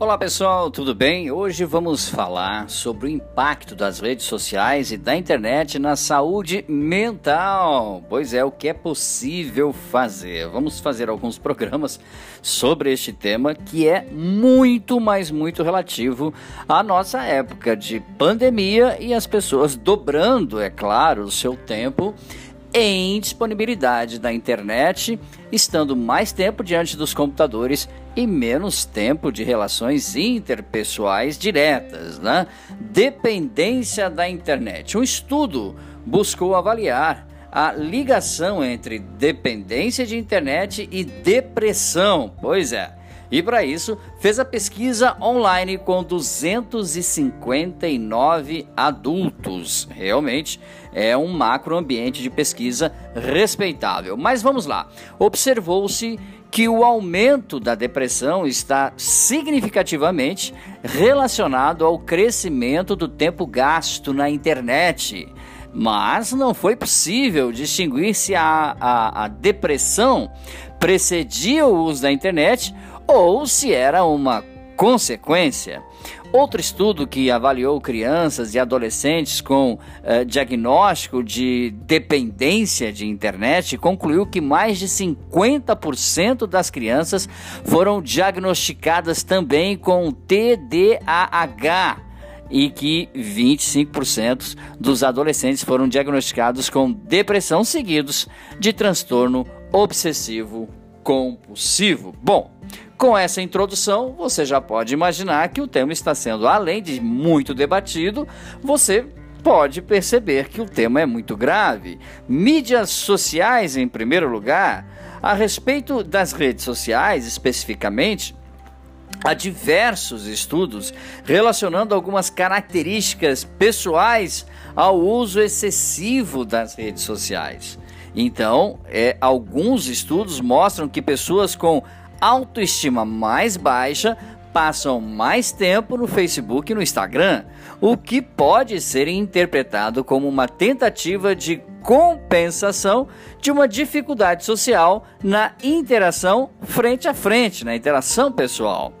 Olá pessoal, tudo bem? Hoje vamos falar sobre o impacto das redes sociais e da internet na saúde mental. Pois é, o que é possível fazer. Vamos fazer alguns programas sobre este tema que é muito, mas muito relativo à nossa época de pandemia e as pessoas dobrando, é claro, o seu tempo em disponibilidade da internet, estando mais tempo diante dos computadores e menos tempo de relações interpessoais diretas, né? Dependência da internet. Um estudo buscou avaliar a ligação entre dependência de internet e depressão. Pois é. E para isso, fez a pesquisa online com 259 adultos. Realmente é um macro ambiente de pesquisa respeitável. Mas vamos lá. Observou-se que o aumento da depressão está significativamente relacionado ao crescimento do tempo gasto na internet. Mas não foi possível distinguir se a, a, a depressão precedia o uso da internet ou se era uma consequência. Outro estudo que avaliou crianças e adolescentes com uh, diagnóstico de dependência de internet concluiu que mais de 50% das crianças foram diagnosticadas também com TDAH e que 25% dos adolescentes foram diagnosticados com depressão seguidos de transtorno obsessivo compulsivo. Bom, com essa introdução, você já pode imaginar que o tema está sendo, além de muito debatido, você pode perceber que o tema é muito grave. Mídias sociais, em primeiro lugar, a respeito das redes sociais especificamente, há diversos estudos relacionando algumas características pessoais ao uso excessivo das redes sociais. Então, é, alguns estudos mostram que pessoas com autoestima mais baixa passam mais tempo no Facebook e no Instagram, o que pode ser interpretado como uma tentativa de compensação de uma dificuldade social na interação frente a frente, na interação pessoal.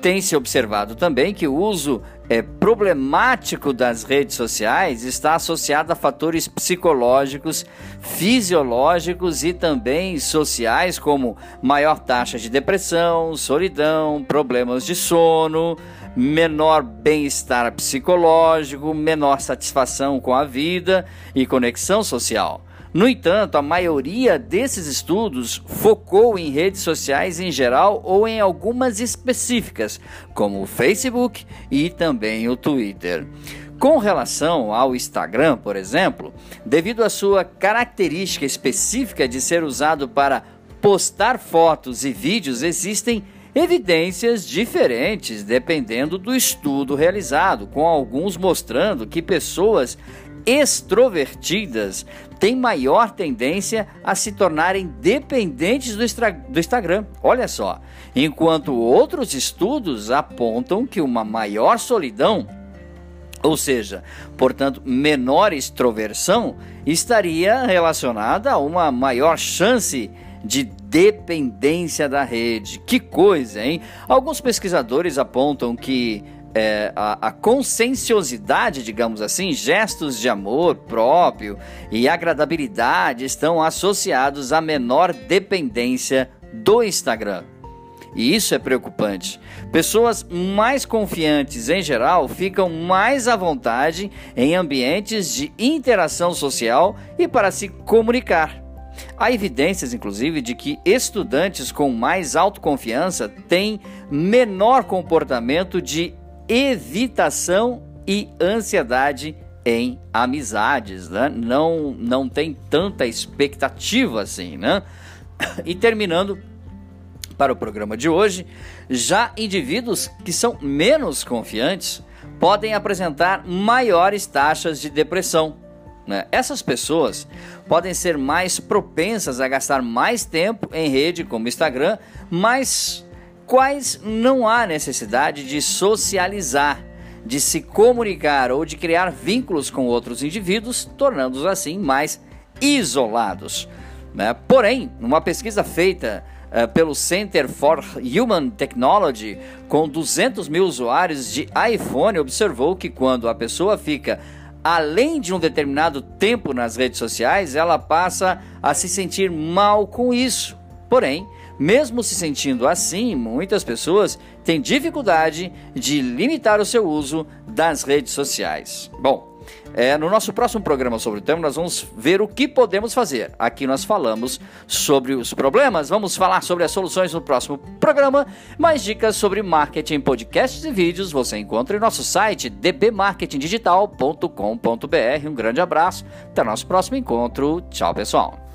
Tem se observado também que o uso é, problemático das redes sociais está associado a fatores psicológicos, fisiológicos e também sociais, como maior taxa de depressão, solidão, problemas de sono, menor bem-estar psicológico, menor satisfação com a vida e conexão social. No entanto, a maioria desses estudos focou em redes sociais em geral ou em algumas específicas, como o Facebook e também o Twitter. Com relação ao Instagram, por exemplo, devido à sua característica específica de ser usado para postar fotos e vídeos, existem evidências diferentes dependendo do estudo realizado, com alguns mostrando que pessoas extrovertidas têm maior tendência a se tornarem dependentes do, do Instagram. Olha só. Enquanto outros estudos apontam que uma maior solidão ou seja, portanto, menor extroversão, estaria relacionada a uma maior chance de dependência da rede. Que coisa, hein? Alguns pesquisadores apontam que é, a, a conscienciosidade, digamos assim, gestos de amor próprio e agradabilidade estão associados à menor dependência do Instagram. E isso é preocupante. Pessoas mais confiantes em geral ficam mais à vontade em ambientes de interação social e para se comunicar. Há evidências, inclusive, de que estudantes com mais autoconfiança têm menor comportamento de evitação e ansiedade em amizades, né? Não, não tem tanta expectativa assim, né? E terminando para o programa de hoje, já indivíduos que são menos confiantes podem apresentar maiores taxas de depressão. Né? Essas pessoas podem ser mais propensas a gastar mais tempo em rede como Instagram, mas quais não há necessidade de socializar, de se comunicar ou de criar vínculos com outros indivíduos, tornando-os assim mais isolados. Né? Porém, numa pesquisa feita uh, pelo Center for Human Technology, com 200 mil usuários de iPhone, observou que quando a pessoa fica além de um determinado tempo nas redes sociais, ela passa a se sentir mal com isso. Porém, mesmo se sentindo assim, muitas pessoas têm dificuldade de limitar o seu uso das redes sociais. Bom, é, no nosso próximo programa sobre o tema, nós vamos ver o que podemos fazer. Aqui nós falamos sobre os problemas, vamos falar sobre as soluções no próximo programa. Mais dicas sobre marketing, podcasts e vídeos você encontra em nosso site dbmarketingdigital.com.br. Um grande abraço, até nosso próximo encontro. Tchau, pessoal.